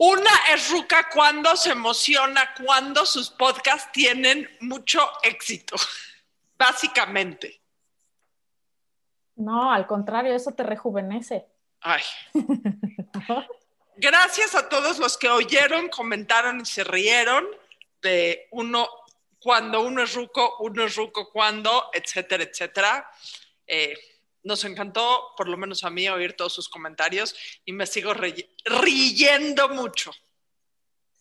Una es Ruca cuando se emociona, cuando sus podcasts tienen mucho éxito, básicamente. No, al contrario, eso te rejuvenece. Ay. Gracias a todos los que oyeron, comentaron y se rieron de uno cuando uno es ruco, uno es ruco cuando, etcétera, etcétera. Eh, nos encantó, por lo menos a mí, oír todos sus comentarios y me sigo riendo mucho.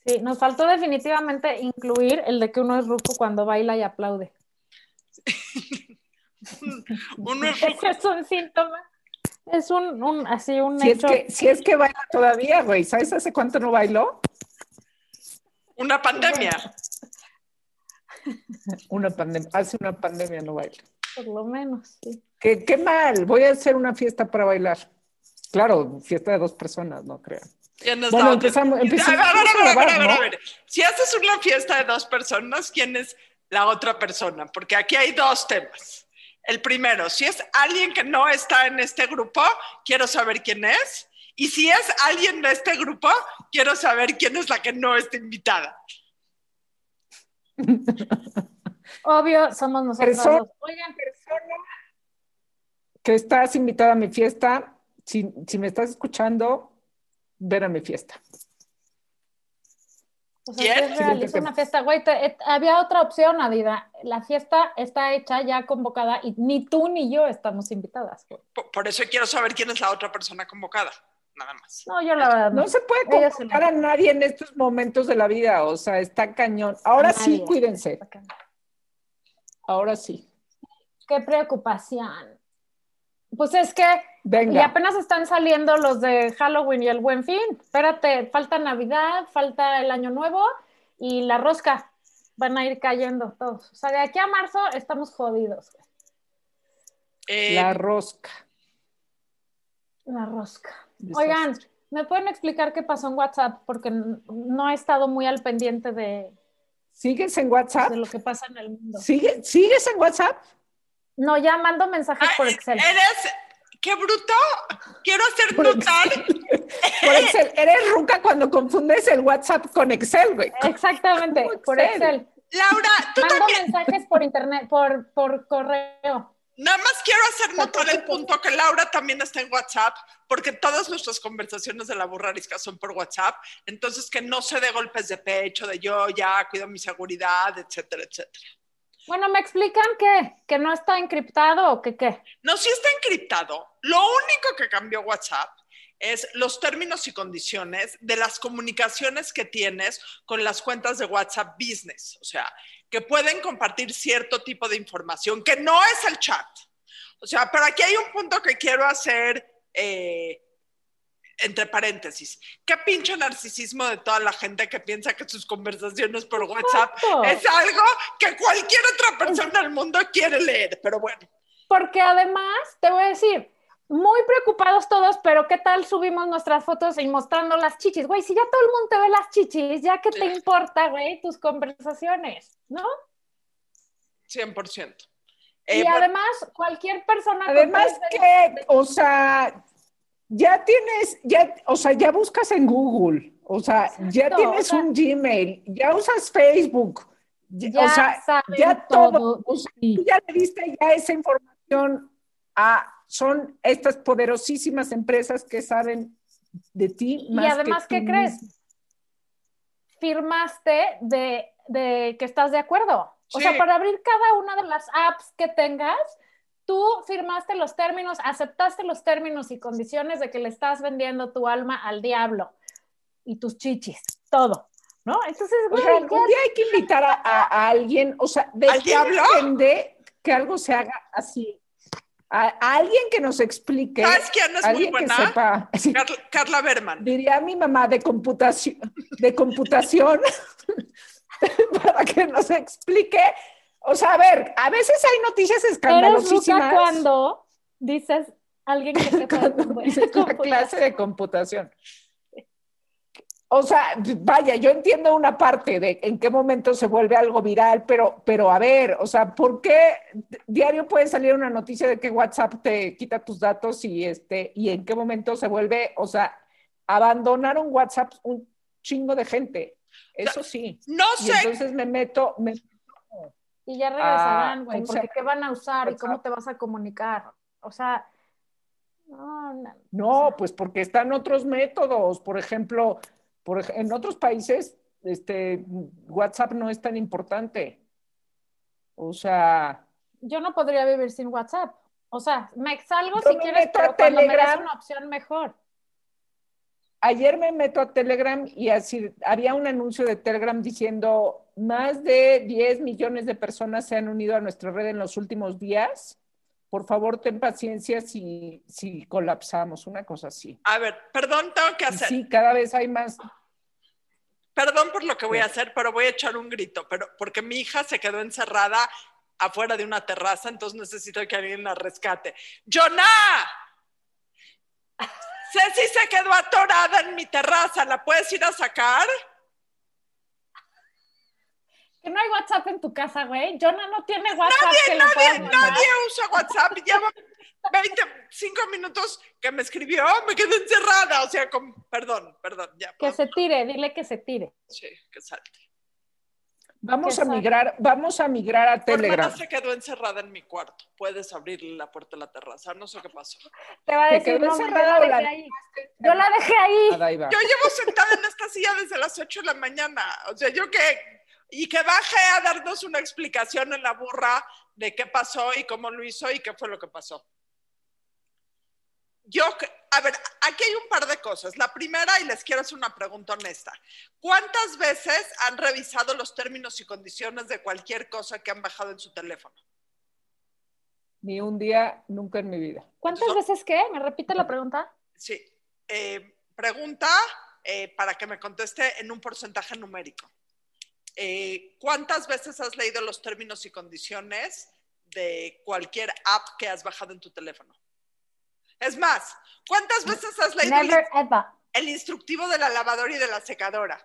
Sí, nos faltó definitivamente incluir el de que uno es ruco cuando baila y aplaude. uno es ruco. es un síntoma. Es un, así un si Es que, si es que baila todavía, güey. ¿Sabes hace cuánto no bailó? Una pandemia. Una pandemia. Hace una pandemia no baila. Por lo menos, sí. ¿Qué, mal, voy a hacer una fiesta para bailar. Claro, fiesta de dos personas, no creo. Bueno, empezamos, empezamos a, ver, a, ver, a, ver, Si haces una fiesta de dos personas, ¿quién es la otra persona? Porque aquí hay dos temas. El primero, si es alguien que no está en este grupo, quiero saber quién es. Y si es alguien de este grupo, quiero saber quién es la que no está invitada. Obvio, somos nosotros. Oigan, persona que estás invitada a mi fiesta, si, si me estás escuchando, ven a mi fiesta. O sea, realiza una fiesta, güey, eh, había otra opción, Adida. La fiesta está hecha, ya convocada, y ni tú ni yo estamos invitadas. Por, eso quiero saber quién es la otra persona convocada, nada más. No, yo la verdad. No, se puede convocar a nadie en estos momentos de la vida, o sea, está cañón. Ahora sí, cuídense. Ahora sí. Qué preocupación. Pues es que y apenas están saliendo los de Halloween y el Buen Fin. Espérate, falta Navidad, falta el Año Nuevo y la rosca. Van a ir cayendo todos. O sea, de aquí a marzo estamos jodidos. Eh, la rosca. La rosca. Oigan, ¿me pueden explicar qué pasó en WhatsApp? Porque no he estado muy al pendiente de. ¿Sigues en WhatsApp? De lo que pasa en el mundo. ¿Sigues en WhatsApp? No, ya mando mensajes por Excel. Eres, ¡Qué bruto! Quiero hacer notar. Por Excel. Eres ruca cuando confundes el WhatsApp con Excel, güey. Exactamente, por Excel. Laura, tú Mando mensajes por internet, por, por correo. Nada más quiero hacer notar el punto que Laura también está en WhatsApp, porque todas nuestras conversaciones de la burrarisca son por WhatsApp, entonces que no se dé golpes de pecho, de yo ya cuido mi seguridad, etcétera, etcétera. Bueno, ¿me explican qué? ¿Que no está encriptado o que qué? No, sí está encriptado. Lo único que cambió WhatsApp es los términos y condiciones de las comunicaciones que tienes con las cuentas de WhatsApp Business. O sea, que pueden compartir cierto tipo de información, que no es el chat. O sea, pero aquí hay un punto que quiero hacer eh, entre paréntesis, qué pinche narcisismo de toda la gente que piensa que sus conversaciones por WhatsApp es algo que cualquier otra persona del mundo quiere leer, pero bueno. Porque además, te voy a decir, muy preocupados todos, pero ¿qué tal subimos nuestras fotos y mostrando las chichis? Güey, si ya todo el mundo te ve las chichis, ¿ya qué te importa, güey, tus conversaciones? ¿No? 100%. y eh, además, cualquier persona... Además que, o sea, ya tienes, ya, o sea, ya buscas en Google, o sea, ya tienes un Gmail, ya usas Facebook, ya o sea, ya todo, ya le diste ya esa información a, son estas poderosísimas empresas que saben de ti. Más y además, ¿qué crees? Firmaste de, de, que estás de acuerdo. O sea, para abrir cada una de las apps que tengas, tú firmaste los términos, aceptaste los términos y condiciones de que le estás vendiendo tu alma al diablo y tus chichis, todo. ¿No? Entonces, güey, un día hay que invitar a, alguien, o sea, de ¿Al diablo? que algo se haga así. A, alguien que nos explique. ¿Sabes quién es muy buena? Sepa, Carla, Berman. Diría mi mamá de computación, de computación para que nos explique o sea, a ver, a veces hay noticias escandalosísimas. ¿Eres cuando dices alguien que sepa de clase de computación. O sea, vaya, yo entiendo una parte de en qué momento se vuelve algo viral, pero, pero a ver, o sea, ¿por qué diario puede salir una noticia de que WhatsApp te quita tus datos y este, y en qué momento se vuelve, o sea, abandonaron WhatsApp un chingo de gente. Eso sí. No sé. entonces me meto, y ya regresarán, güey, porque ¿qué van a usar y cómo te vas a comunicar? O sea, no, no, pues porque están otros métodos. Por ejemplo, por, en otros países, este, WhatsApp no es tan importante. O sea. Yo no podría vivir sin WhatsApp. O sea, me salgo si quieres, pero cuando me das una opción mejor. Ayer me meto a Telegram y así había un anuncio de Telegram diciendo más de 10 millones de personas se han unido a nuestra red en los últimos días. Por favor, ten paciencia si, si colapsamos, una cosa así. A ver, perdón, tengo que hacer. Sí, cada vez hay más. Perdón por lo que voy a hacer, pero voy a echar un grito, pero porque mi hija se quedó encerrada afuera de una terraza, entonces necesito que alguien la rescate. ¡Jonah! Ceci se quedó atorada en mi terraza, ¿la puedes ir a sacar? Que no hay WhatsApp en tu casa, güey. Jonah no tiene WhatsApp. Nadie, que nadie, nadie usa WhatsApp. Llevo 25 minutos que me escribió, me quedé encerrada. O sea, con, perdón, perdón. Ya, que se tire, dile que se tire. Sí, que salte. Vamos a migrar, vamos a migrar a Telegram. se quedó encerrada en mi cuarto. Puedes abrirle la puerta de la terraza. No sé qué pasó. Te va a decir, no, yo la dejé ahí. Yo la dejé ahí. Yo llevo sentada en esta silla desde las 8 de la mañana. O sea, yo que y que baje a darnos una explicación en la burra de qué pasó y cómo lo hizo y qué fue lo que pasó. Yo, a ver, aquí hay un par de cosas. La primera, y les quiero hacer una pregunta honesta. ¿Cuántas veces han revisado los términos y condiciones de cualquier cosa que han bajado en su teléfono? Ni un día, nunca en mi vida. ¿Cuántas veces qué? ¿Me repite la pregunta? Sí. Eh, pregunta eh, para que me conteste en un porcentaje numérico. Eh, ¿Cuántas veces has leído los términos y condiciones de cualquier app que has bajado en tu teléfono? Es más, ¿cuántas veces has leído el, instructivo de la lavadora y de la secadora?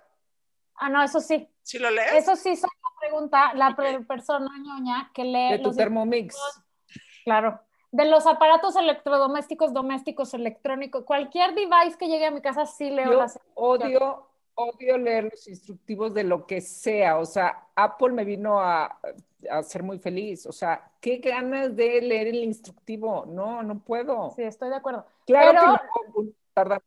Ah, no, eso sí. ¿Sí lo lees? Eso sí es la pregunta, la persona ñoña que lee. De tu Thermomix. Claro. De los aparatos electrodomésticos, domésticos, electrónicos, cualquier device que llegue a mi casa, sí leo Yo Odio, odio leer los instructivos de lo que sea. O sea, Apple me vino a, a ser muy feliz. O sea, qué ganas de leer el instructivo. No, no puedo. Sí, estoy de acuerdo. Claro que no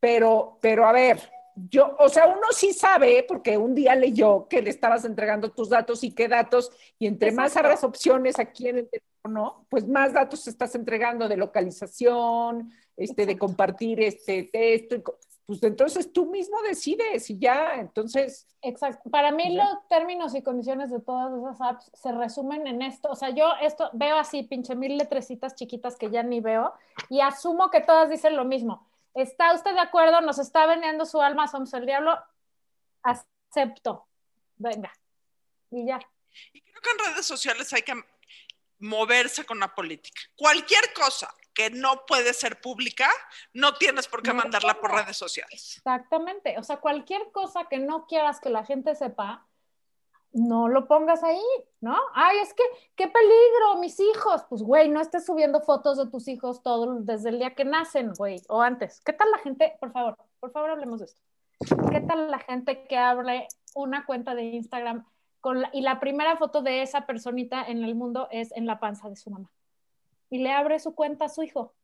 Pero, pero a ver, yo, o sea, uno sí sabe, porque un día leyó que le estabas entregando tus datos y qué datos, y entre más abras opciones aquí en el teléfono, pues más datos estás entregando de localización, este, de compartir este texto pues entonces tú mismo decides y ya, entonces... Exacto. Para mí los términos y condiciones de todas esas apps se resumen en esto. O sea, yo esto veo así, pinche mil letrecitas chiquitas que ya ni veo y asumo que todas dicen lo mismo. ¿Está usted de acuerdo? ¿Nos está vendiendo su alma? ¿Somos el diablo? Acepto. Venga. Y ya. Y creo que en redes sociales hay que moverse con la política. Cualquier cosa que no puede ser pública, no tienes por qué mandarla por redes sociales. Exactamente. O sea, cualquier cosa que no quieras que la gente sepa, no lo pongas ahí, ¿no? Ay, es que, qué peligro, mis hijos. Pues, güey, no estés subiendo fotos de tus hijos todo desde el día que nacen, güey, o antes. ¿Qué tal la gente? Por favor, por favor, hablemos de esto. ¿Qué tal la gente que abre una cuenta de Instagram con y la primera foto de esa personita en el mundo es en la panza de su mamá? Y le abre su cuenta a su hijo.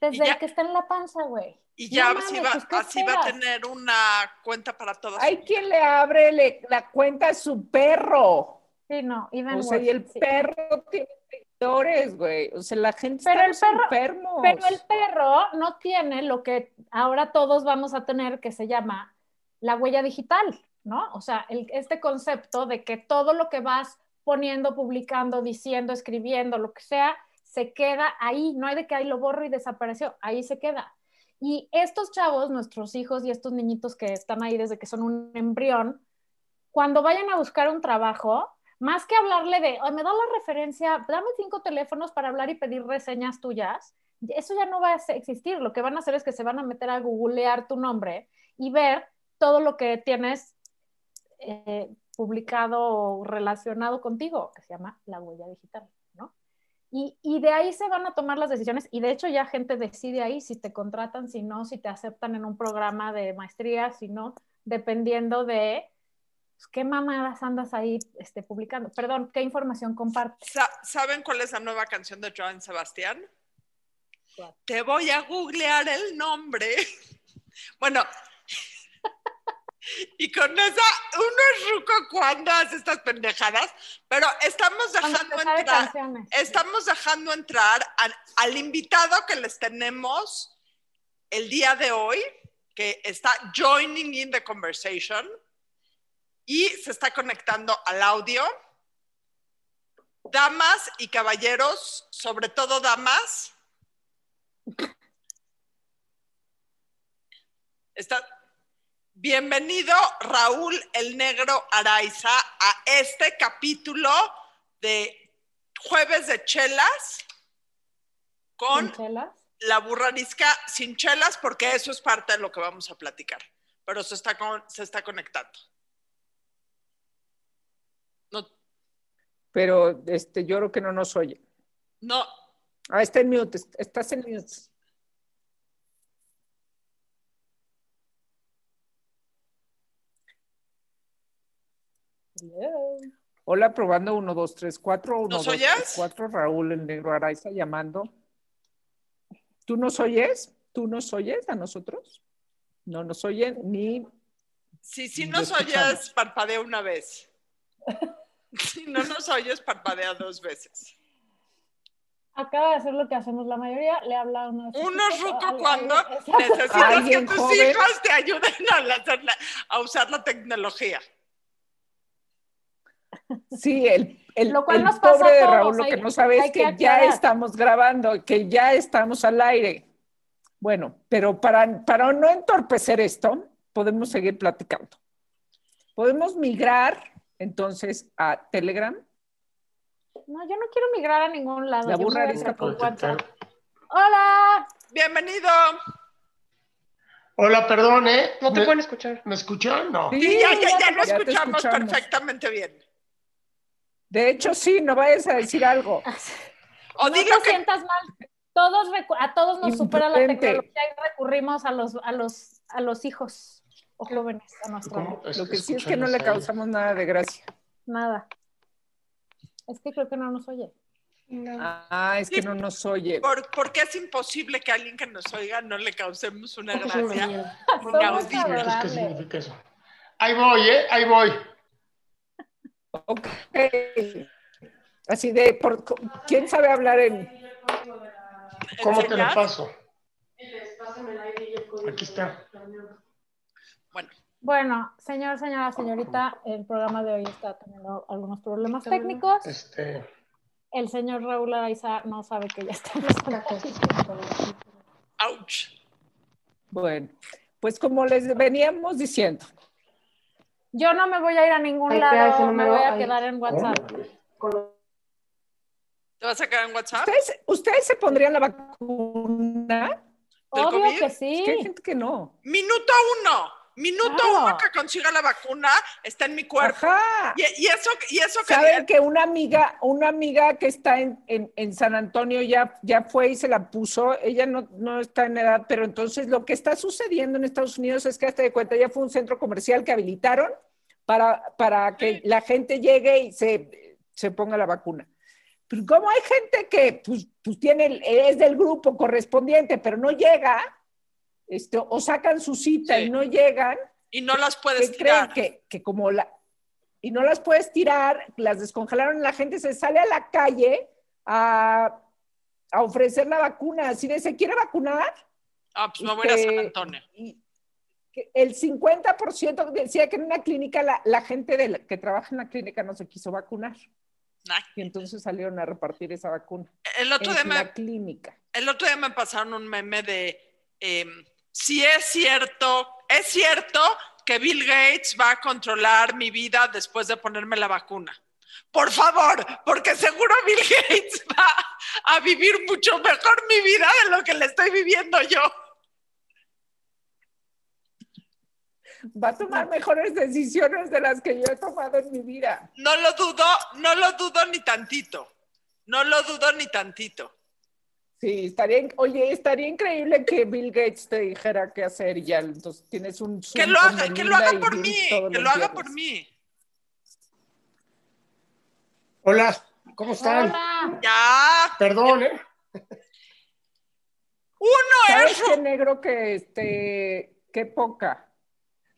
Desde que está en la panza, güey. Y ya así, va, así va, a tener una cuenta para todos. Hay quien le abre la cuenta a su perro. Sí, no, O sea, y el perro tiene seguidores, güey. O sea, la gente pero está el perro, Pero el perro no tiene lo que ahora todos vamos a tener que se llama la huella digital, ¿no? O sea, este concepto de que todo lo que vas poniendo, publicando, diciendo, escribiendo, lo que sea, se queda ahí, no hay de que ahí lo borro y desapareció, ahí se queda. Y estos chavos, nuestros hijos y estos niñitos que están ahí desde que son un embrión, cuando vayan a buscar un trabajo, más que hablarle de, me da la referencia, dame cinco teléfonos para hablar y pedir reseñas tuyas, eso ya no va a existir. Lo que van a hacer es que se van a meter a googlear tu nombre y ver todo lo que tienes eh, publicado o relacionado contigo, que se llama la huella digital, ¿no? Y, y, de ahí se van a tomar las decisiones y de hecho ya gente decide ahí si te contratan, si no, si te aceptan en un programa de maestría, si no, dependiendo de pues, qué mamadas andas ahí este, publicando. Perdón, ¿qué información compartes? ¿Saben cuál es la nueva canción de Joan Sebastián? Te voy a googlear el nombre. bueno, y con esa, uno es ruco cuando hace estas pendejadas, pero estamos dejando entrar, estamos dejando entrar al, invitado que les tenemos el día de hoy, que está joining in the conversation y se está conectando al audio. Damas y caballeros, sobre todo damas. Está, Bienvenido Raúl el Negro Araiza a este capítulo de Jueves de Chelas con la burrarisca sin chelas porque eso es parte de lo que vamos a platicar, pero se está, se está conectando. Pero este, yo creo que no nos oye. No. Ah, está en mute, estás en mute. Hola, probando 1, 2, 3, 4. 1, 2, 3, 4. Raúl, el negro Araiza llamando. ¿Tú nos oyes? ¿Tú nos oyes a nosotros? No nos oyen ni. Sí, sí nos oyes, parpadea una vez. Si no nos oyes, parpadea dos veces. Acaba de hacer lo que hacemos la mayoría, le habla uno. Uno ruco cuando necesitas que tus hijos te ayuden a usar la tecnología. Sí, el, el, pobre de Raúl lo que no sabe es que, ya estamos grabando, que ya estamos al aire. Bueno, pero para, para no entorpecer esto, podemos seguir platicando. Podemos migrar entonces a Telegram. No, yo no quiero migrar a ningún lado. La burra Hola. Bienvenido. Hola, perdón, ¿eh? No te pueden escuchar. ¿Me escuchan? No. Sí, ya, ya, ya, lo escuchamos perfectamente bien. De hecho, sí, no vayas a decir algo. O no te sientas mal. Todos, a todos nos supera la tecnología y recurrimos a los, a los, a los hijos o jóvenes a nuestro Lo que sí es que no le causamos nada de gracia. Nada. Es que creo que no nos oye. Ah, es que no nos oye. ¿Por, porque es imposible que alguien que nos oiga no le causemos una gracia. ¿Qué significa eso? Ahí voy, ¿eh? Ahí voy. Ok. Así de, por, ¿quién sabe hablar en...? ¿Cómo te lo paso? Aquí está. Bueno. Bueno, señor, señora, señorita, el programa de hoy está teniendo algunos problemas técnicos. Este... El señor Raúl Araiza no sabe que ya estamos. ¡Auch! Bueno, pues como les veníamos diciendo, yo no me voy a ir a ningún lado, me voy a quedar en WhatsApp. ¿Te vas a quedar en WhatsApp? ¿Ustedes, se pondrían la vacuna? Obvio que sí. hay gente que no. Minuto uno. Minuto uno que consiga la vacuna está en mi cuerpo. Y, eso, y eso que. Saben que una amiga, una amiga que está en, en, San Antonio ya, ya fue y se la puso. Ella no, no está en edad, pero entonces lo que está sucediendo en Estados Unidos es que hasta de cuenta ya fue un centro comercial que habilitaron para, para que la gente llegue y se, se ponga la vacuna. Pero como hay gente que pues, pues tiene, es del grupo correspondiente, pero no llega, este, o sacan su cita y no llegan. Y no las puedes tirar. que, que, como la... Y no las puedes tirar, las descongelaron, la gente se sale a la calle a, a ofrecer la vacuna. Si de, ¿se quiere vacunar? Ah, pues me voy a San Antonio. Y, el 50% decía que en una clínica la, la gente de que trabaja en la clínica no se quiso vacunar. Y entonces salieron a repartir esa vacuna. El otro en día la clínica. El otro día me pasaron un meme de em, si es cierto, es cierto que Bill Gates va a controlar mi vida después de ponerme la vacuna. Por favor, porque seguro Bill Gates va a vivir mucho mejor mi vida de lo que le estoy viviendo yo. Va a tomar mejores decisiones de las que yo he tomado en mi vida. No lo dudo, no lo dudo ni tantito. No lo dudo ni tantito. Sí, estaría, oye, estaría increíble que Bill Gates te dijera qué hacer y ya, entonces tienes un... que lo haga, que lo haga por mí, que lo haga por mí. Hola, ¿cómo están? Hola. Ya. Perdón, ¿eh? Uno ¿Sabes es... qué negro que este, qué poca?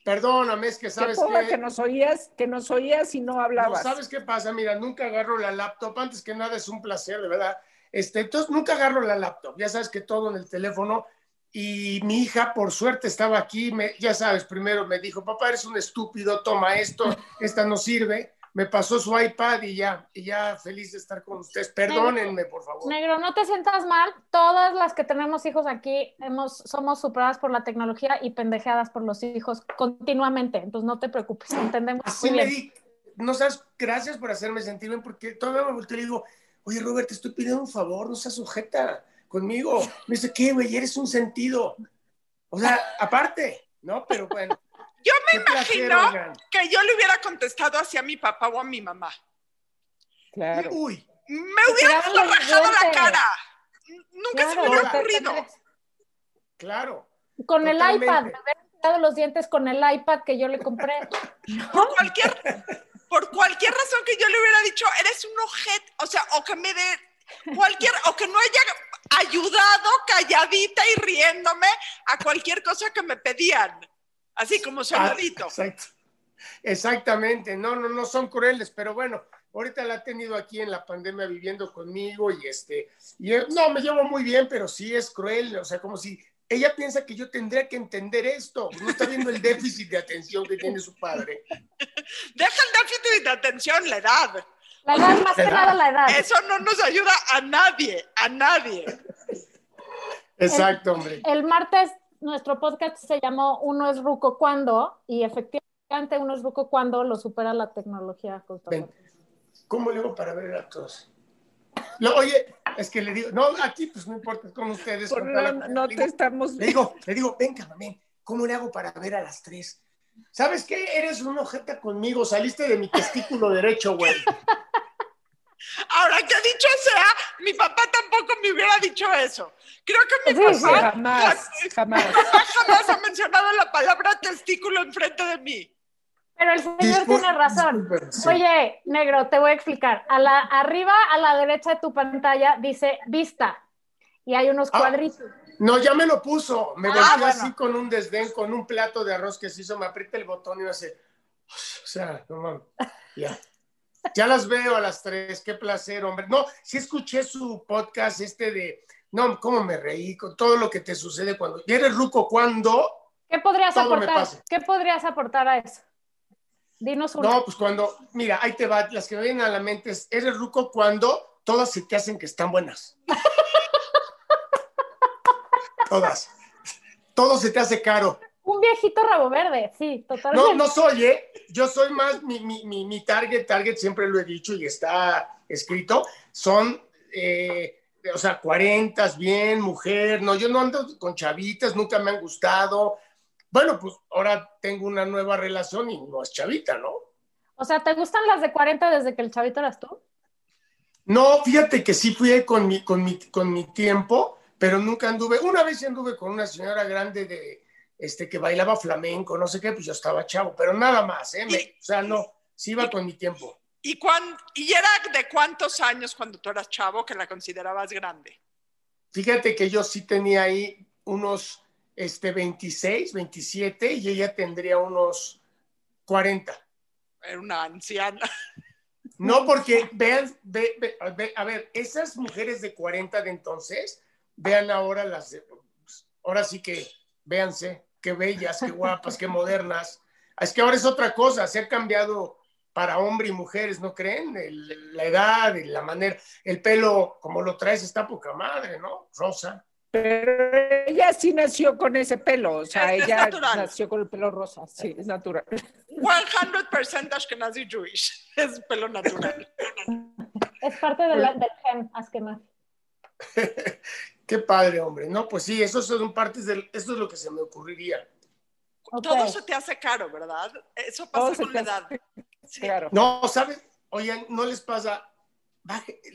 Perdóname, es que sabes qué poca que nos oías, que nos oías y no hablabas. No, ¿Sabes qué pasa? Mira, nunca agarro la laptop, antes que nada es un placer, de verdad este, entonces nunca agarro la laptop, ya sabes que todo en el teléfono. Y mi hija, por suerte, estaba aquí, me, ya sabes, primero me dijo, papá, eres un estúpido, toma esto, esta no sirve. Me pasó su iPad y ya, y ya feliz de estar con ustedes. Perdónenme, por favor. Negro, no te sientas mal. Todas las que tenemos hijos aquí hemos, somos superadas por la tecnología y pendejeadas por los hijos continuamente. Entonces no te preocupes, entendemos. Así me di, no sabes, gracias por hacerme sentir bien, porque todavía me volteo y digo, oye, Robert, te estoy pidiendo un favor, no seas sujeta conmigo. Me dice, ¿qué, güey? Eres un sentido. O sea, aparte, ¿no? Pero bueno. Yo me imagino que yo le hubiera contestado hacia mi papá o a mi mamá. Claro. Uy. Me hubiera rajado la cara. Nunca se me hubiera ocurrido. Claro. Con el iPad, me hubiera quitado los dientes con el iPad que yo le compré. Por cualquier, por cualquier razón que yo le hubiera dicho, eres un objeto, o sea, o que me dé cualquier, o que no haya ayudado calladita y riéndome a cualquier cosa que me pedían, así como saludito. Ah, exacto. Exactamente, no, no, no son crueles, pero bueno, ahorita la ha tenido aquí en la pandemia viviendo conmigo y este, y no, me llevo muy bien, pero sí es cruel, o sea, como si ella piensa que yo tendría que entender esto. No está viendo el déficit de atención que tiene su padre. Deja el déficit de atención, la edad. La edad, más que nada la edad. Eso no nos ayuda a nadie, a nadie. Exacto, hombre. El martes nuestro podcast se llamó Uno es Ruco cuando, y efectivamente Uno es Ruco cuando lo supera la tecnología. ¿Cómo le hago para ver a todos? oye, es que le digo, no, aquí pues no importa, con ustedes. no, te estamos. Le digo, le digo, venga, mamén, ¿cómo le hago para ver a las tres? ¿Sabes qué? Eres un ojeta conmigo, saliste de mi testículo derecho, güey. Ahora que dicho sea, mi papá tampoco me hubiera dicho eso. Creo que mi papá jamás, jamás. jamás ha mencionado la palabra testículo enfrente de mí. Pero el señor tiene razón. Oye, negro, te voy a explicar. A la, arriba, a la derecha de tu pantalla, dice vista. Y hay unos ah, cuadritos. no, ya me lo puso. Me ah, volvió así con un desdén, con un plato de arroz que se hizo. Me aprieta el botón y me hace. O sea, no mames. Ya. Ya las veo a las tres. Qué placer, hombre. No, sí escuché su podcast este de. No, cómo me reí con todo lo que te sucede cuando. ¿Eres ruco cuando? ¿Qué podrías aportar? ¿Qué podrías aportar a eso? Dinos No, pues cuando, mira, ahí te va, las que me vienen a la mente es, eres ruco cuando todas se te hacen que están buenas. todas. Todo se te hace caro. Un viejito rabo verde, sí, totalmente. No, no soy, ¿eh? Yo soy más, mi, mi, mi, target, target, siempre lo he dicho y está escrito, son, eh, o sea, cuarentas, bien, mujer, no, yo no ando con chavitas, nunca me han gustado, bueno, pues ahora tengo una nueva relación y no es chavita, ¿no? O sea, ¿te gustan las de 40 desde que el chavito eras tú? No, fíjate que sí fui con mi, con mi, con mi tiempo, pero nunca anduve. Una vez anduve con una señora grande de, este, que bailaba flamenco, no sé qué, pues yo estaba chavo, pero nada más, ¿eh? o sea, no, sí iba con mi tiempo. ¿Y, ¿Y era de cuántos años cuando tú eras chavo que la considerabas grande? Fíjate que yo sí tenía ahí unos este, 26, 27 y ella tendría unos 40. Era una anciana. No, porque vean, a ver, esas mujeres de 40 de entonces, vean ahora las, ahora sí que, véanse, qué bellas, qué guapas, qué modernas. Es que ahora es otra cosa, se ha cambiado para hombre y mujeres, ¿no creen? la edad, la manera, el pelo, como lo traes, está poca madre, ¿no? Rosa. Pero ella sí nació con ese pelo, o sea, ella nació con el pelo rosa, sí, es natural. 100% Ashkenazi Jewish, es pelo natural. Es parte de la, del gen Ashkenazi. Qué padre, hombre. No, pues sí, eso son partes del, eso es lo que se me ocurriría. Todo eso te hace caro, ¿verdad? Eso pasa con la edad. Claro. No, ¿sabes? Oigan, ¿no les pasa?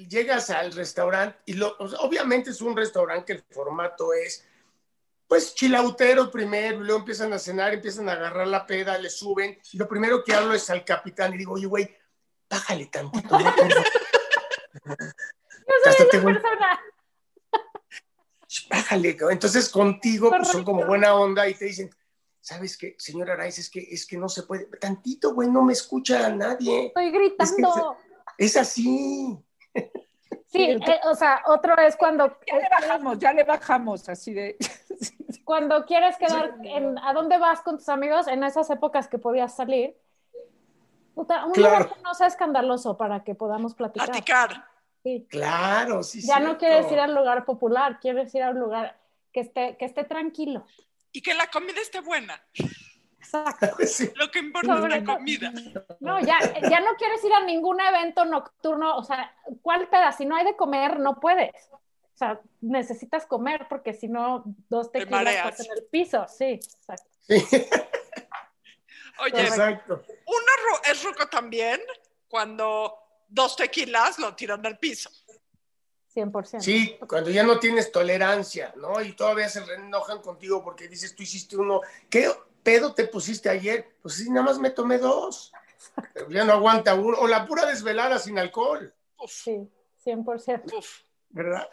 Llegas al restaurante y lo, obviamente es un restaurante que el formato es pues chilautero primero, luego empiezan a cenar, empiezan a agarrar la peda, le suben, y lo primero que hablo es al capitán y digo, oye, güey, bájale tantito. ¿no? Hasta te voy... Bájale, entonces contigo pues, son como buena onda y te dicen, ¿sabes qué, señor Araiz? Es que, es que no se puede, tantito, güey, no me escucha a nadie. Estoy gritando. Es, así. Sí, eh, o sea, otro es cuando... Ya le bajamos, ya le bajamos, así de... Cuando quieres quedar, en, ¿a dónde vas con tus amigos? En esas épocas que podías salir. Puta, un lugar que no sea escandaloso para que podamos platicar. Platicar. Sí. Claro, sí. Ya no quieres ir al lugar popular, quieres ir al lugar que esté, que esté tranquilo. Y que la comida esté buena. Exacto. Lo que importa es la comida. No, ya, ya no quieres ir a ningún evento nocturno, o sea, ¿cuál pedazo? Si no hay de comer, no puedes. O sea, necesitas comer porque si no, dos tequilas estás en el piso. Sí, exacto. Oye, exacto. uno es ruco también cuando dos tequilas lo tiran del piso. 100%. Sí, cuando ya no tienes tolerancia, ¿no? Y todavía se enojan contigo porque dices, tú hiciste uno, ¿qué pedo te pusiste ayer? Pues sí, nada más me tomé dos. Pero ya no aguanta uno. O la pura desvelada sin alcohol. Sí, 100%. Uf. ¿Verdad?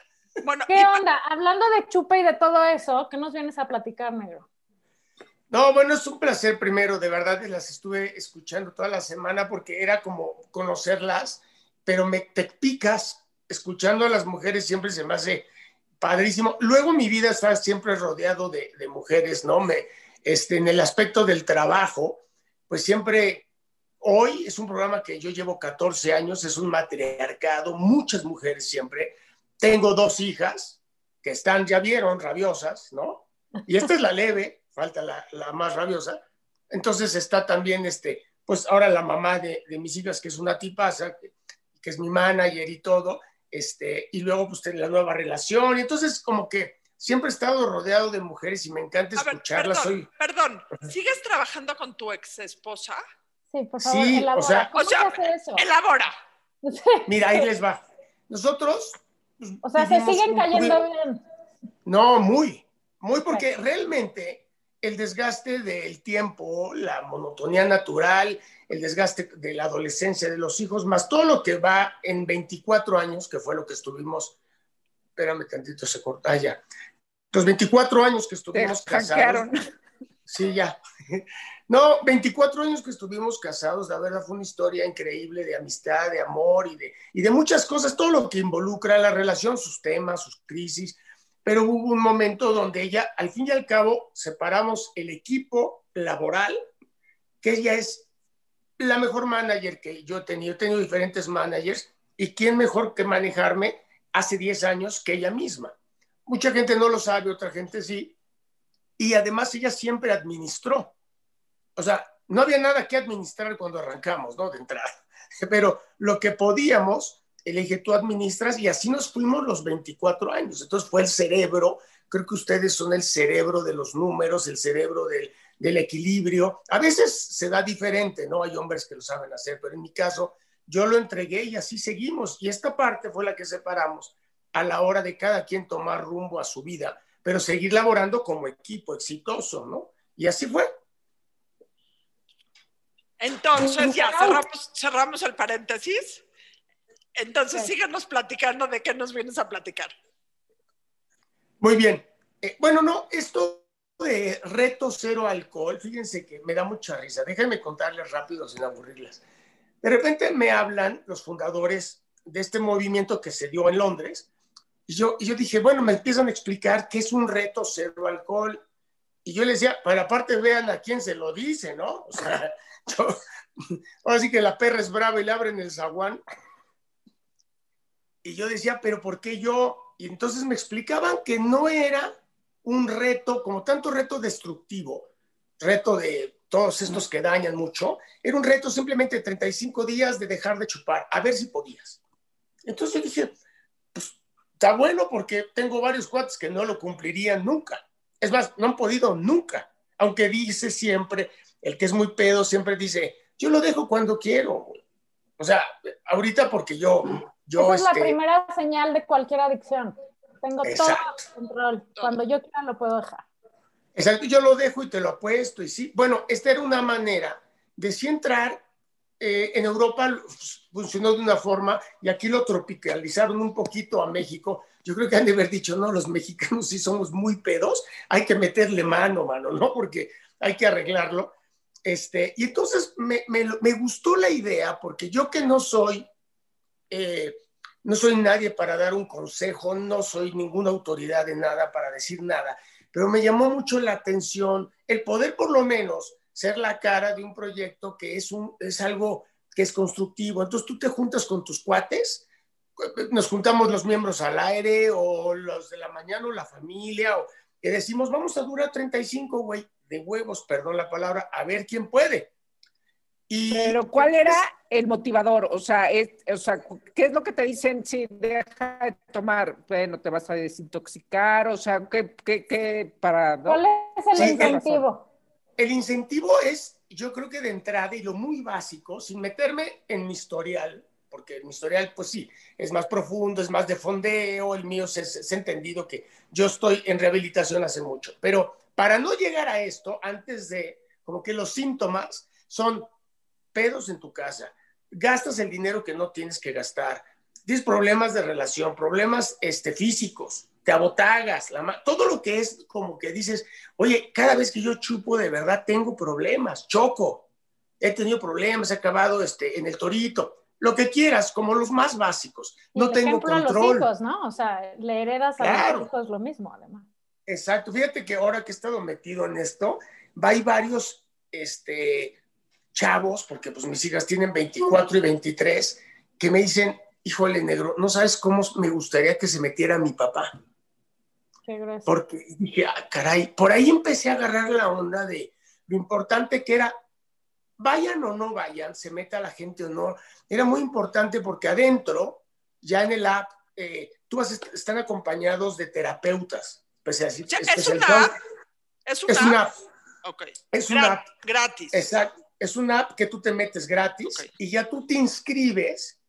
Bueno, ¿Qué onda? Hablando de chupa y de todo eso, ¿qué nos vienes a platicar, negro? No, bueno, es un placer primero, de verdad, las estuve escuchando toda la semana porque era como conocerlas, pero me te picas escuchando a las mujeres siempre se me hace padrísimo. Luego mi vida está siempre rodeado de, mujeres, ¿no? Me, este, en el aspecto del trabajo, pues siempre, hoy es un programa que yo llevo 14 años, es un matriarcado, muchas mujeres siempre. Tengo dos hijas que están, ya vieron, rabiosas, ¿no? Y esta es la leve, falta la, más rabiosa. Entonces está también, este, pues ahora la mamá de, de mis hijas, que es una tipaza, que, que es mi manager y todo este, y luego pues la nueva relación, entonces como que siempre he estado rodeado de mujeres y me encanta escucharlas. perdón, perdón, ¿sigues trabajando con tu ex esposa? Sí, por favor, elabora. O sea, ¿Cómo se hace eso? elabora. Mira, ahí les va. Nosotros... Pues, o sea, se siguen cayendo bien. No, muy, muy, porque realmente el desgaste del tiempo, la monotonía natural, el desgaste de la adolescencia de los hijos, más todo lo que va en 24 años, que fue lo que estuvimos, espérame tantito, se corta ya. Los 24 años que estuvimos casados. Sí, ya. No, 24 años que estuvimos casados, la verdad fue una historia increíble de amistad, de amor y de, y de muchas cosas, todo lo que involucra la relación, sus temas, sus crisis, pero hubo un momento donde ella, al fin y al cabo, separamos el equipo laboral, que ella es la mejor manager que yo he tenido. He tenido diferentes managers y quién mejor que manejarme hace 10 años que ella misma. Mucha gente no lo sabe, otra gente sí. Y además ella siempre administró. O sea, no había nada que administrar cuando arrancamos, ¿no? De entrada. Pero lo que podíamos, le dije, tú administras y así nos fuimos los 24 años. Entonces fue el cerebro, creo que ustedes son el cerebro de los números, el cerebro del, del equilibrio. A veces se da diferente, ¿no? Hay hombres que lo saben hacer, pero en mi caso yo lo entregué y así seguimos. Y esta parte fue la que separamos a la hora de cada quien tomar rumbo a su vida, pero seguir laborando como equipo exitoso, ¿no? Y así fue. Entonces, ya cerramos, cerramos el paréntesis. Entonces, síganos platicando de qué nos vienes a platicar. Muy bien. Eh, bueno, no, esto de reto cero alcohol, fíjense que me da mucha risa. Déjenme contarles rápido sin aburrirles. De repente me hablan los fundadores de este movimiento que se dio en Londres y yo, y yo dije, bueno, me empiezan a explicar qué es un reto cero alcohol. Y yo les decía, para aparte vean a quién se lo dice, ¿no? O sea, yo, ahora sí que la perra es brava y le abren el zaguán. Y yo decía, pero ¿por qué yo? Y entonces me explicaban que no era un reto, como tanto reto destructivo, reto de todos estos que dañan mucho, era un reto simplemente de 35 días de dejar de chupar, a ver si podías. Entonces yo dije, está bueno porque tengo varios cuates que no lo cumplirían nunca. Es más, no han podido nunca, aunque dice siempre, el que es muy pedo siempre dice, yo lo dejo cuando quiero. O sea, ahorita porque yo Esa es la este, primera señal de cualquier adicción. Tengo todo el control. Cuando yo quiera lo puedo dejar. Exacto, yo lo dejo y te lo apuesto. Y sí, bueno, esta era una manera de sí entrar. Eh, en Europa funcionó de una forma y aquí lo tropicalizaron un poquito a México. Yo creo que han de haber dicho, no, los mexicanos sí somos muy pedos, hay que meterle mano, mano, ¿no? Porque hay que arreglarlo. Este, y entonces me, me, gustó la idea porque yo que no soy, eh, no soy nadie para dar un consejo, no soy ninguna autoridad de nada para decir nada, pero me llamó mucho la atención el poder por lo menos ser la cara de un proyecto que es, un, es algo que es constructivo. Entonces tú te juntas con tus cuates, nos juntamos los miembros al aire o los de la mañana o la familia, o que decimos, vamos a durar 35, güey de huevos, perdón la palabra, a ver quién puede. Y, Pero ¿cuál era el motivador? O sea, es, o sea, ¿qué es lo que te dicen si deja de tomar? Bueno, te vas a desintoxicar, o sea, ¿qué, qué, qué para... ¿Cuál es el incentivo? El, incentivo es, yo creo que de entrada, y lo muy básico, sin meterme en mi historial, porque mi historial, pues sí, es más profundo, es más de fondeo, el mío se es entendido que yo estoy en rehabilitación hace mucho, pero para no llegar a esto, antes de, como que los síntomas son pedos en tu casa, gastas el dinero que no tienes que gastar, tienes problemas de relación, problemas este, físicos, te abotagas, la todo lo que es como que dices, oye, cada vez que yo chupo de verdad tengo problemas, choco, he tenido problemas, he acabado este, en el torito, lo que quieras, como los más básicos. No tengo control. A los hijos, ¿no? O sea, le heredas a los hijos lo mismo, además. Exacto. Fíjate que ahora que he estado metido en esto, hay varios este, chavos, porque pues mis hijas tienen 24 y 23, que me dicen, híjole negro, no sabes cómo me gustaría que se metiera mi papá. Porque dije, ah, caray, por ahí empecé a agarrar la onda de lo importante que era, vayan o no vayan, se meta la gente o no, era muy importante porque adentro, ya en el app, eh, tú vas, están acompañados de terapeutas es una app. Es una, app. Es una app. Gratis. Exacto. Es una app que tú te metes gratis y ya tú te inscribes.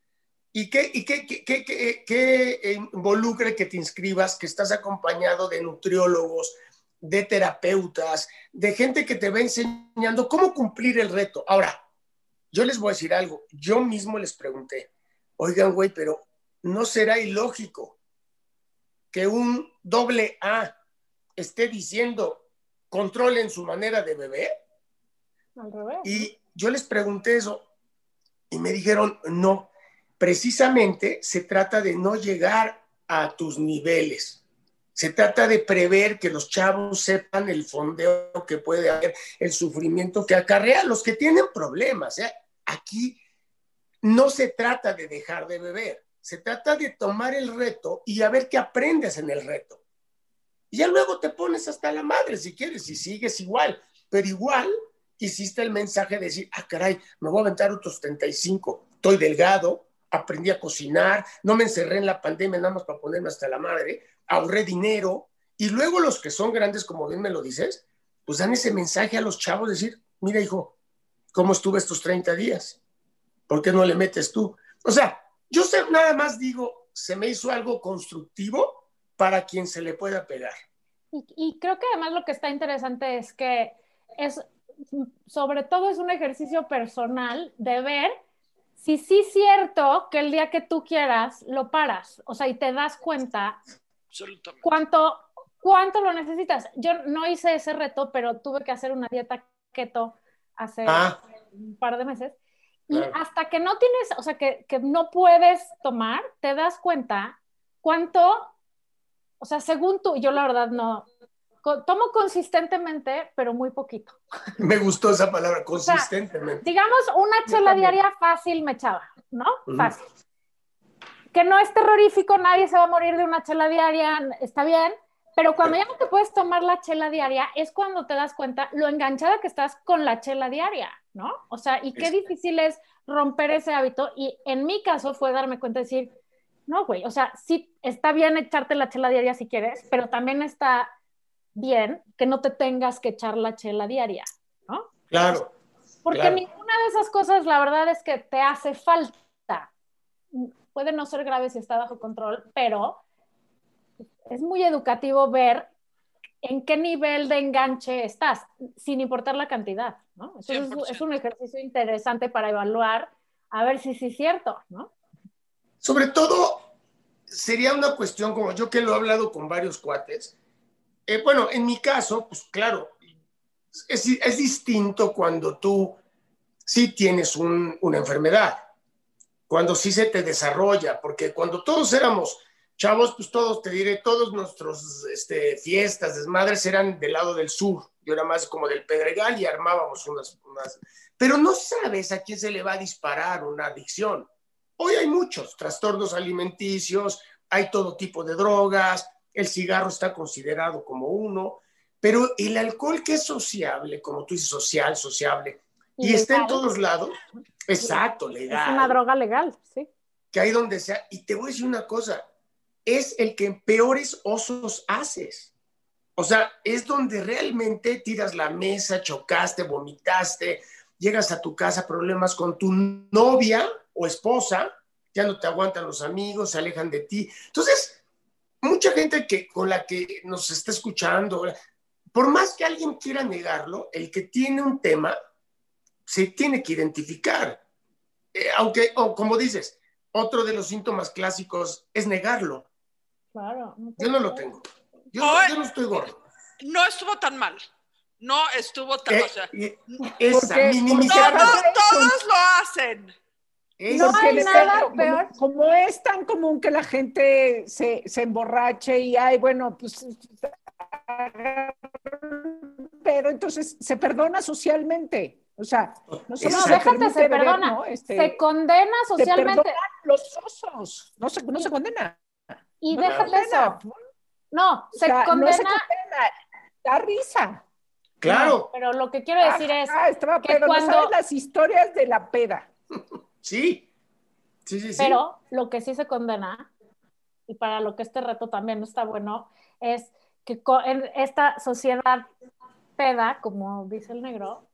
¿Y qué, y qué, qué, qué, involucra que te inscribas? Que estás acompañado de nutriólogos, de terapeutas, de gente que te va enseñando cómo cumplir el reto. Ahora, yo les voy a decir algo. Yo mismo les pregunté, oigan, güey, pero ¿no será ilógico que un doble A esté diciendo controlen su manera de beber. Y yo les pregunté eso y me dijeron, no, precisamente se trata de no llegar a tus niveles. Se trata de prever que los chavos sepan el fondeo que puede haber, el sufrimiento que acarrea los que tienen problemas. ¿eh? Aquí no se trata de dejar de beber, se trata de tomar el reto y a ver qué aprendes en el reto. Y ya luego te pones hasta la madre si quieres y sigues igual, pero igual hiciste el mensaje de decir, ah, caray, me voy a aventar otros 35, estoy delgado, aprendí a cocinar, no me encerré en la pandemia nada más para ponerme hasta la madre, ahorré dinero. Y luego los que son grandes, como bien me lo dices, pues dan ese mensaje a los chavos, decir, mira hijo, ¿cómo estuve estos 30 días? ¿Por qué no le metes tú? O sea, yo nada más digo, se me hizo algo constructivo para quien se le pueda pegar. Y, creo que además lo que está interesante es que es, sobre todo es un ejercicio personal de ver si sí es cierto que el día que tú quieras lo paras, o sea, y te das cuenta cuánto, cuánto lo necesitas. Yo no hice ese reto, pero tuve que hacer una dieta keto hace ah. un par de meses y hasta que no tienes, o sea, que, que, no puedes tomar, te das cuenta cuánto, o sea, según tú, yo la verdad no, tomo consistentemente, pero muy poquito. Me gustó esa palabra, consistentemente. digamos, una chela diaria fácil me echaba, ¿no? Fácil. Que no es terrorífico, nadie se va a morir de una chela diaria, está bien, pero cuando ya no te puedes tomar la chela diaria, es cuando te das cuenta lo enganchada que estás con la chela diaria, ¿no? O sea, y qué difícil es romper ese hábito. Y en mi caso fue darme cuenta de decir, no, güey, o sea, sí está bien echarte la chela diaria si quieres, pero también está bien que no te tengas que echar la chela diaria, ¿no? Claro. Porque ninguna de esas cosas, la verdad es que te hace falta. puede no ser grave si está bajo control, pero es muy educativo ver en qué nivel de enganche estás, sin importar la cantidad, ¿no? es, es, un ejercicio interesante para evaluar, a ver si sí es cierto, ¿no? Sobre todo, sería una cuestión, como yo que lo he hablado con varios cuates, eh, bueno, en mi caso, pues claro, es, distinto cuando tú sí tienes un, una enfermedad, cuando sí se te desarrolla, porque cuando todos éramos chavos, pues todos, te diré, todos nuestros este, fiestas, desmadres eran del lado del sur. Yo era más como del Pedregal y armábamos unas, unas... Pero no sabes a quién se le va a disparar una adicción. Hoy hay muchos trastornos alimenticios, hay todo tipo de drogas, el cigarro está considerado como uno, pero el alcohol que es sociable, como tú dices, social, sociable, y, está en todos lados, exacto, legal. Es una droga legal, sí. Que hay donde sea. Y te voy a decir una cosa, es el que peores osos haces. O sea, es donde realmente tiras la mesa, chocaste, vomitaste, llegas a tu casa, problemas con tu novia o esposa, ya no te aguantan los amigos, se alejan de ti. Entonces, mucha gente que con la que nos está escuchando, por más que alguien quiera negarlo, el que tiene un tema se tiene que identificar. Eh, aunque, o como dices, otro de los síntomas clásicos es negarlo. Claro. yo no lo tengo. Yo, no estoy gordo. No estuvo tan mal. No estuvo tan. Eh, o sea, esa, todos, lo hacen. No hay nada peor. Como, es tan común que la gente se, se emborrache y hay, bueno, pues. Pero entonces se perdona socialmente. O sea, no, no déjate, se perdona. Este, se condena socialmente. Se los osos. No se, no se condena. Y déjate eso. No, se condena. Da risa. Claro. pero lo que quiero decir es. Ah, estaba que cuando... las historias de la peda. Sí. Sí, sí, sí. Pero lo que sí se condena, y para lo que este reto también está bueno, es que en esta sociedad peda, como dice el negro,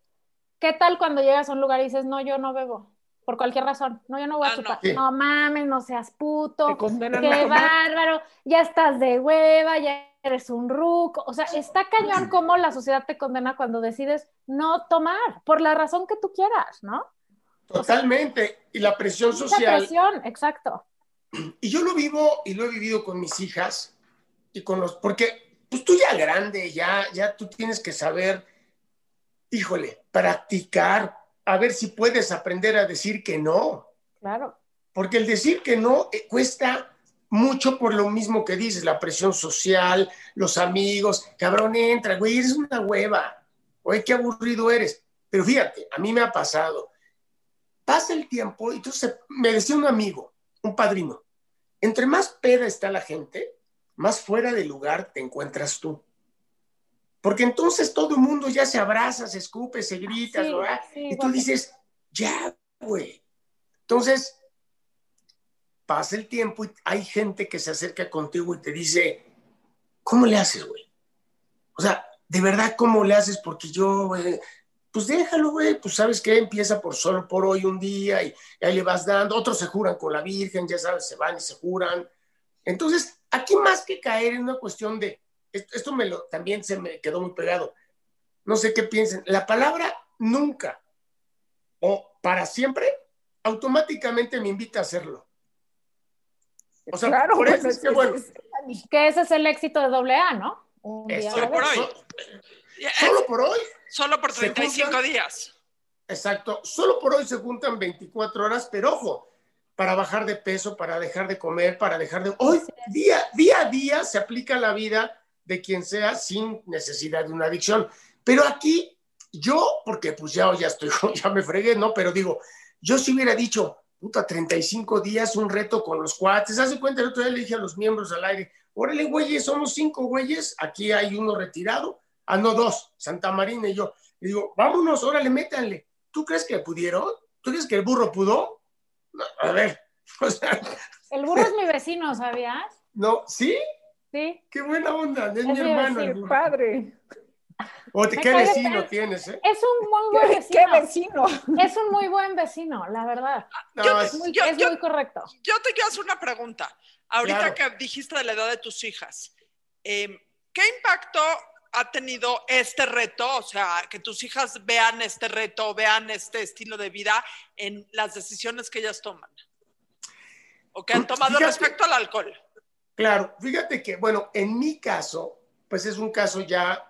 ¿qué tal cuando llegas a un lugar y dices, no, yo no bebo? por cualquier razón. No, yo no voy a ah, chupar. No. mames, no seas puto. Qué bárbaro. Ya estás de hueva, ya eres un ruco. O sea, está cañón cómo la sociedad te condena cuando decides no tomar, por la razón que tú quieras, ¿no? Totalmente. y la presión social. La presión, exacto. Y yo lo vivo y lo he vivido con mis hijas y con los, porque pues tú ya grande, ya, ya tú tienes que saber, híjole, practicar, a ver si puedes aprender a decir que no. Claro. Porque el decir que no eh, cuesta mucho por lo mismo que dices, la presión social, los amigos, cabrón, entra, güey, eres una hueva, güey, qué aburrido eres. Pero fíjate, a mí me ha pasado. Pasa el tiempo y entonces me decía un amigo, un padrino, entre más peda está la gente, más fuera de lugar te encuentras tú. Porque entonces todo el mundo ya se abraza, se escupe, se grita, y tú dices, ya, güey. Entonces, pasa el tiempo y hay gente que se acerca contigo y te dice, ¿cómo le haces, güey? O sea, de verdad, ¿cómo le haces? Porque yo, pues déjalo, güey, pues sabes que empieza por solo por hoy un día y, y, ahí le vas dando, otros se juran con la Virgen, ya sabes, se van y se juran. Entonces, aquí más que caer en una cuestión de, esto me lo, también se me quedó muy pegado. No sé qué piensen. La palabra nunca o para siempre automáticamente me invita a hacerlo. O sea, claro, por eso es que bueno. Que ese es el éxito de doble A, ¿no? solo por hoy. Solo por hoy. Solo por 35 días. Exacto. Solo por hoy se juntan 24 horas, pero ojo, para bajar de peso, para dejar de comer, para dejar de... Hoy, día, día a día se aplica la vida de quien sea sin necesidad de una adicción. Pero aquí yo, porque pues ya, ya estoy, ya me fregué, ¿no? Pero digo, yo si hubiera dicho, puta, 35 días, un reto con los cuates, hace cuenta, el otro día le dije a los miembros al aire, órale, güeyes, somos cinco güeyes, aquí hay uno retirado, ah, no, dos, Santa Marina y yo. Le digo, vámonos, órale, métanle. ¿Tú crees que pudieron? ¿Tú crees que el burro pudo? a ver, o sea... El burro es mi vecino, ¿sabías? No, ¿sí? Sí. Qué buena onda, es, mi hermano. padre. O ¿Qué vecino tienes? Eh? Es un muy buen vecino. ¿Qué vecino? Es un muy buen vecino, la verdad. es, muy, correcto. Yo te quiero hacer una pregunta. Ahorita que dijiste de la edad de tus hijas, em, ¿qué impacto ha tenido este reto? O sea, que tus hijas vean este reto, vean este estilo de vida en las decisiones que ellas toman. O que han tomado respecto al alcohol. Claro, fíjate que, bueno, en mi caso, pues es un caso ya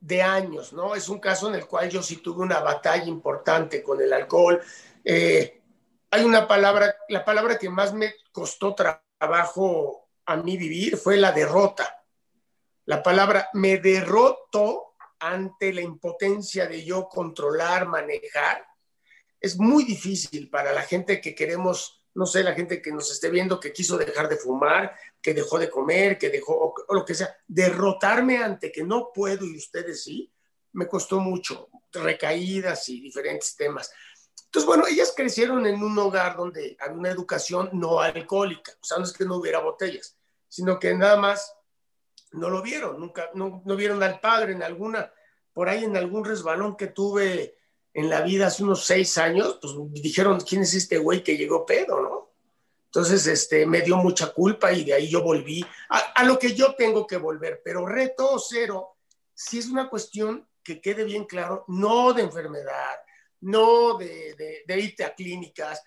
de años, ¿no? Es un caso en el cual yo sí tuve una batalla importante con el alcohol. Eh, hay una palabra, la palabra que más me costó trabajo a mí vivir fue la derrota. La palabra me derroto ante la impotencia de yo controlar, manejar. Es muy difícil para la gente que queremos no sé, la gente que nos esté viendo que quiso dejar de fumar, que dejó de comer, que dejó, o, lo que sea, derrotarme ante que no puedo y ustedes sí, me costó mucho, recaídas y diferentes temas. Entonces, bueno, ellas crecieron en un hogar donde había una educación no alcohólica, o sea, no es que no hubiera botellas, sino que nada más no lo vieron, nunca, no, no vieron al padre en alguna, por ahí en algún resbalón que tuve en la vida hace unos seis años, pues dijeron, ¿quién es este güey que llegó pedo, no? Entonces, este, me dio mucha culpa y de ahí yo volví a, lo que yo tengo que volver. Pero reto cero, si es una cuestión que quede bien claro, no de enfermedad, no de, de, irte a clínicas.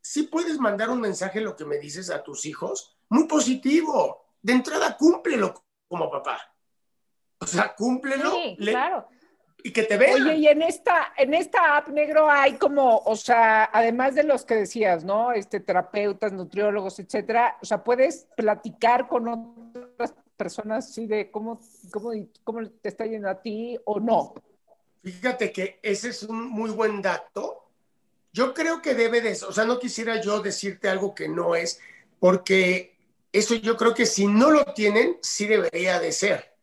Si puedes mandar un mensaje, lo que me dices a tus hijos, muy positivo. De entrada, cúmplelo como papá. O sea, cúmplelo. Sí, claro y que te vean. Oye, y en esta, en esta app negro hay como, o sea, además de los que decías, ¿no? Este, terapeutas, nutriólogos, etcétera, o sea, puedes platicar con otras personas, ¿sí? De cómo, cómo, cómo te está yendo a ti o no. Fíjate que ese es un muy buen dato. Yo creo que debe de, o sea, no quisiera yo decirte algo que no es, porque eso yo creo que si no lo tienen, sí debería de ser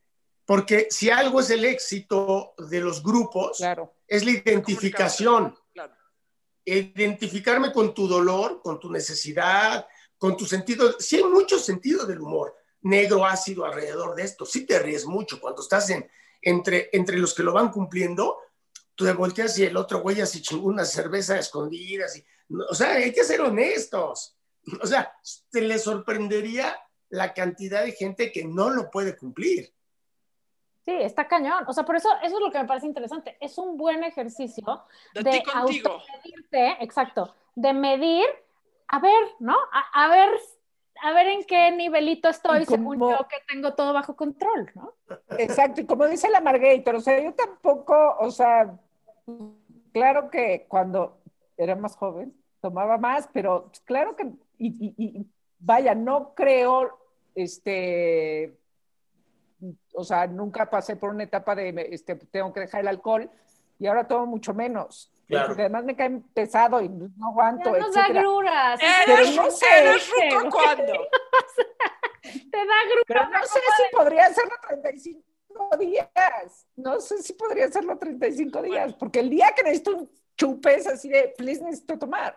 porque si algo es el éxito de los grupos, es la identificación. Identificarme con tu dolor, con tu necesidad, con tu sentido. Sí hay mucho sentido del humor negro ácido alrededor de esto. Sí te ríes mucho cuando estás en, entre, entre los que lo van cumpliendo. Tú te volteas y el otro güey así chingó una cerveza escondida. Así. O sea, hay que ser honestos. O sea, te le sorprendería la cantidad de gente que no lo puede cumplir. Sí, está cañón. O sea, por eso, eso es lo que me parece interesante. Es un buen ejercicio de, de medirte, exacto, de medir, a ver, ¿no? A, ver, a ver en qué nivelito estoy según yo que tengo todo bajo control, ¿no? Exacto, y como dice la Margator, o sea, yo tampoco, o sea, claro que cuando era más joven tomaba más, pero claro que, y, y vaya, no creo, este, o sea, nunca pasé por una etapa de, este, tengo que dejar el alcohol y ahora tomo mucho menos. Porque además me cae pesado y no aguanto. Ya nos da gruras. Pero no sé. cuándo? te da gruras. Pero no sé si podría hacerlo 35 días. No sé si podría hacerlo 35 días. Porque el día que necesito un chupe es así de, please, necesito tomar.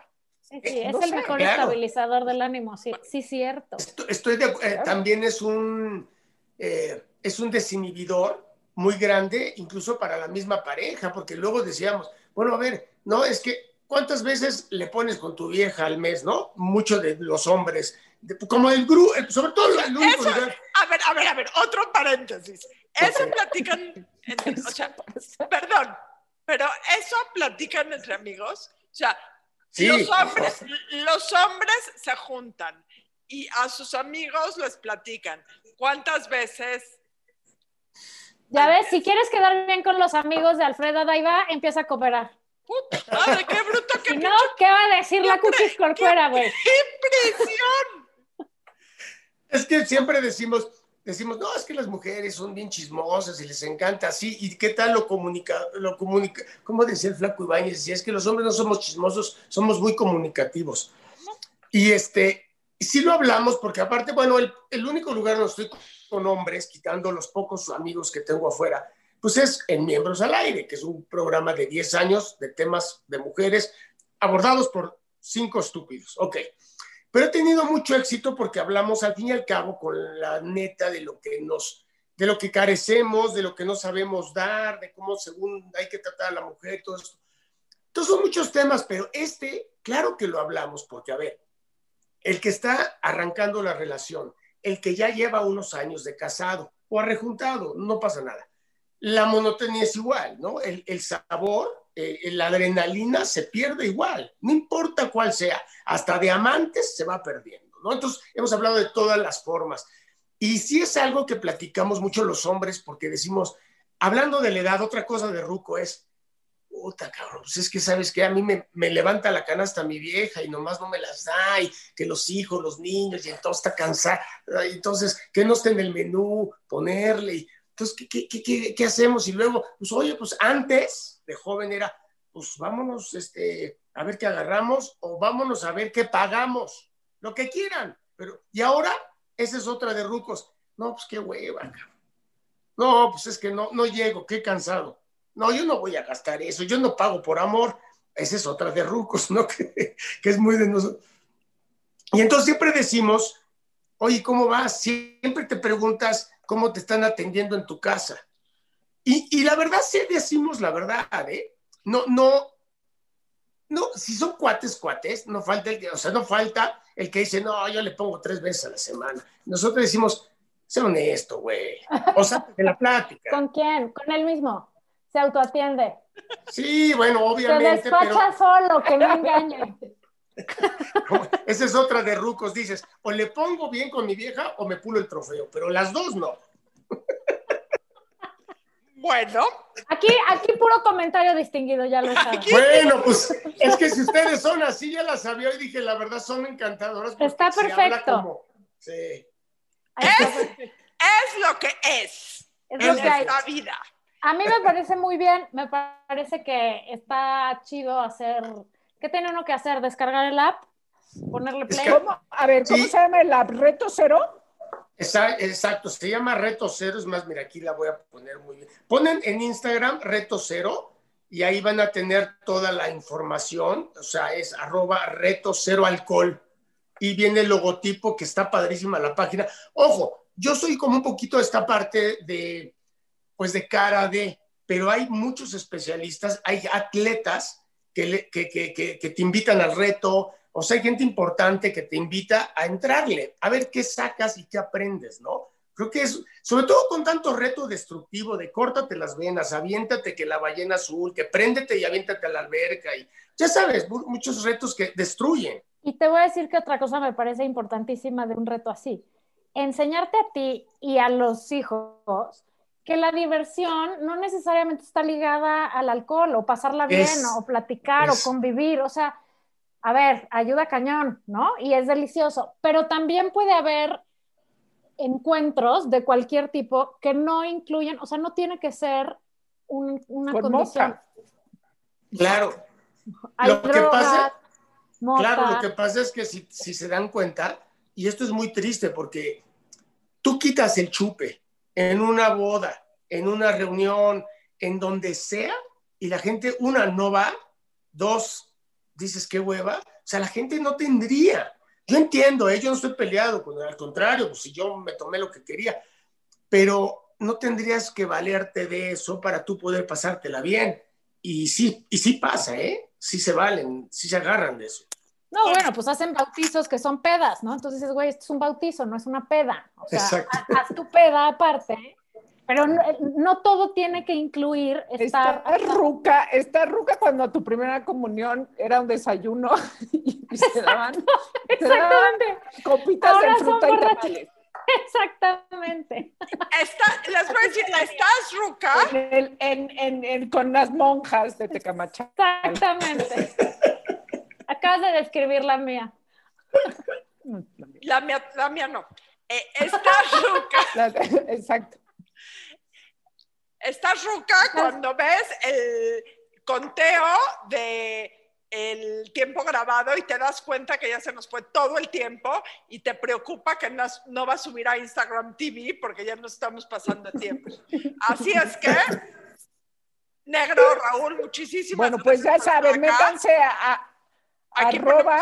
Sí, sí, es el mejor estabilizador del ánimo, sí, sí cierto. Estoy, de, eh, también es un, eh, es un desinhibidor muy grande, incluso para la misma pareja, porque luego decíamos, bueno, a ver, no, es que, ¿cuántas veces le pones con tu vieja al mes, no? Muchos de los hombres, como el grupo, sobre todo el único A ver, a ver, a ver, otro paréntesis. Eso platican, o sea, perdón, pero eso platican entre amigos. O sea, los, hombres, los hombres se juntan y a sus amigos les platican. ¿Cuántas veces ya ves, si quieres quedar bien con los amigos de Alfredo Daiva, empieza a cooperar. Puta madre, qué bruto que Si no, ¿qué va a decir la cuchis corcuera, güey? ¡Qué impresión! Es que siempre decimos, decimos, no, es que las mujeres son bien chismosas y les encanta así, y qué tal lo comunica, lo comunica, como decía el flaco Ibáñez, si es que los hombres no somos chismosos, somos muy comunicativos. Y este, sí lo hablamos, porque aparte, bueno, el, el único lugar donde estoy con hombres, quitando los pocos amigos que tengo afuera, pues es en Miembros al Aire, que es un programa de 10 años de temas de mujeres abordados por cinco estúpidos. Ok. Pero he tenido mucho éxito porque hablamos al fin y al cabo con la neta de lo que nos de lo que carecemos, de lo que no sabemos dar, de cómo según hay que tratar a la mujer, todo esto. Entonces son muchos temas, pero este, claro que lo hablamos, porque a ver, el que está arrancando la relación, el que ya lleva unos años de casado o arrejuntado, no pasa nada. La monotonía es igual, ¿no? El, el sabor, eh, la adrenalina se pierde igual, no importa cuál sea, hasta de amantes se va perdiendo, ¿no? Entonces, hemos hablado de todas las formas. Y sí es algo que platicamos mucho los hombres porque decimos, hablando de la edad, otra cosa de Ruco es, puta cabrón, pues es que sabes que a mí me, levanta la canasta mi vieja y nomás no me las da, y que los hijos, los niños, y entonces está cansada, entonces que no esté en el menú, ponerle, y, entonces, ¿qué, qué, qué, hacemos? Y luego, pues oye, pues antes de joven era, pues vámonos este, a ver qué agarramos o vámonos a ver qué pagamos, lo que quieran, pero, y ahora esa es otra de rucos. No, pues qué hueva. No, pues es que no, no llego, qué cansado. No, yo no voy a gastar eso, yo no pago por amor. Esa es otra de rucos, ¿no? Que, es muy de nosotros. Y entonces siempre decimos, oye, ¿cómo vas? Siempre te preguntas cómo te están atendiendo en tu casa. Y, y la verdad, sí decimos la verdad, ¿eh? No, no, no, si son cuates, cuates, no falta el que, o sea, no falta el que dice, no, yo le pongo tres veces a la semana. Nosotros decimos, sé honesto, güey. O sea, de la plática. ¿Con quién? Con él mismo. Se autoatiende. Sí, bueno, obviamente. Se despacha solo, que no engañe. Esa es otra de rucos, dices, o le pongo bien con mi vieja o me pulo el trofeo, pero las dos no. Bueno. Aquí, aquí puro comentario distinguido, ya lo sabes. Bueno, pues es que si ustedes son así, ya la sabía y dije, la verdad son encantadoras. Está perfecto. sí. Es, lo que es. Es lo que hay. la vida. A mí me parece muy bien, me parece que está chido hacer. ¿Qué tiene uno que hacer? ¿Descargar el app? ¿Ponerle play? A ver, ¿cómo se llama el app? ¿Reto cero? Exacto, se llama Reto Cero, es más, mira, aquí la voy a poner muy bien. Ponen en Instagram Reto Cero y ahí van a tener toda la información, o sea, es arroba Reto Cero Alcohol y viene el logotipo que está padrísima la página. Ojo, yo soy como un poquito esta parte de, pues de cara de, pero hay muchos especialistas, hay atletas que, que, que, que te invitan al reto, o sea, hay gente importante que te invita a entrarle, a ver qué sacas y qué aprendes, ¿no? Creo que es, sobre todo con tanto reto destructivo de córtate las venas, aviéntate que la ballena azul, que préndete y aviéntate a la alberca, y ya sabes, muchos retos que destruyen. Y te voy a decir que otra cosa me parece importantísima de un reto así. Enseñarte a ti y a los hijos que la diversión no necesariamente está ligada al alcohol o pasarla bien o platicar o convivir, o sea, a ver, ayuda cañón, ¿no? Y es delicioso, pero también puede haber encuentros de cualquier tipo que no incluyen, o sea, no tiene que ser una condición. Claro. lo que pasa, claro, lo que pasa es que si, si se dan cuenta, y esto es muy triste porque tú quitas el chupe en una boda, en una reunión, en donde sea, y la gente, una, no va, dos, dices, qué hueva. O sea, la gente no tendría. Yo entiendo, ¿eh? yo no estoy peleado con al contrario, pues si yo me tomé lo que quería, pero no tendrías que valerte de eso para tú poder pasártela bien. Y sí, y sí pasa, ¿eh? Sí se valen, sí se agarran de eso. No, bueno, pues hacen bautizos que son pedas, ¿no? Entonces dices, güey, esto es un bautizo, no es una peda. O sea, haz tu peda aparte pero no, todo tiene que incluir estar... Esta ruca, esta ruca cuando tu primera comunión era un desayuno y se daban, Exactamente. copitas de fruta y tamales. Exactamente. Está, les voy a decir, ¿estás ruca? En en, con las monjas de Tecamacha. Exactamente. Acabas de describir la mía. La mía, la mía no. Eh, estás ruca. Exacto. Estás ruca cuando ves el conteo de el tiempo grabado y te das cuenta que ya se nos fue todo el tiempo y te preocupa que no, no va a subir a Instagram TV porque ya nos estamos pasando el tiempo. Así es que, negro Raúl, muchísimas Bueno, pues ya saben, métanse a, a arroba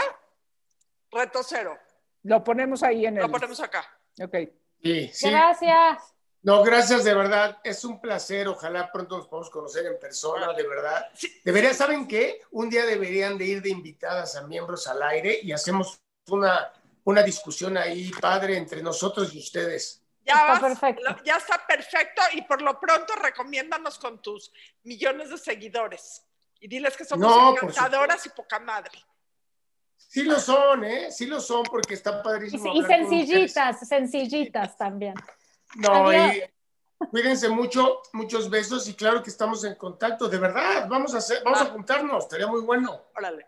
reto cero. Lo ponemos ahí en el. Lo ponemos acá. Ok. Sí, sí. Gracias. No, gracias, de verdad. Es un placer. Ojalá pronto nos podamos conocer en persona, de verdad. Debería, ¿saben qué? Un día deberían de ir de invitadas a miembros al aire y hacemos una, una discusión ahí, padre, entre nosotros y ustedes. Ya está perfecto. Ya está perfecto y por lo pronto recomiéndanos con tus millones de seguidores y diles que somos encantadoras y poca madre. Sí lo son, ¿eh? Sí lo son porque está padrísimo. Y, sencillitas, sencillitas también. No, y cuídense mucho, muchos besos y claro que estamos en contacto, de verdad, vamos a hacer, vamos a juntarnos, estaría muy bueno. Órale.